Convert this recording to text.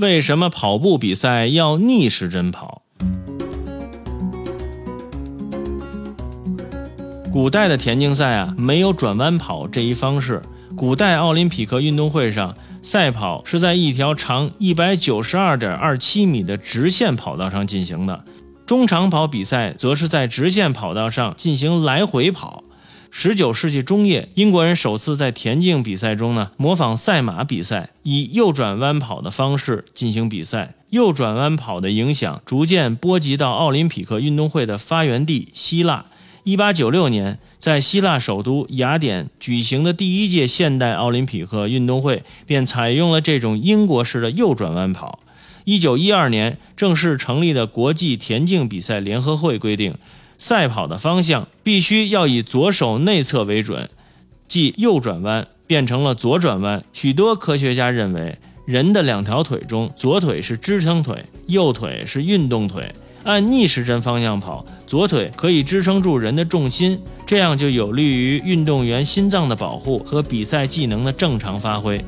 为什么跑步比赛要逆时针跑？古代的田径赛啊，没有转弯跑这一方式。古代奥林匹克运动会上，赛跑是在一条长一百九十二点二七米的直线跑道上进行的。中长跑比赛则是在直线跑道上进行来回跑。十九世纪中叶，英国人首次在田径比赛中呢模仿赛马比赛，以右转弯跑的方式进行比赛。右转弯跑的影响逐渐波及到奥林匹克运动会的发源地希腊。一八九六年，在希腊首都雅典举行的第一届现代奥林匹克运动会便采用了这种英国式的右转弯跑。一九一二年正式成立的国际田径比赛联合会规定，赛跑的方向必须要以左手内侧为准，即右转弯变成了左转弯。许多科学家认为，人的两条腿中，左腿是支撑腿，右腿是运动腿。按逆时针方向跑，左腿可以支撑住人的重心，这样就有利于运动员心脏的保护和比赛技能的正常发挥。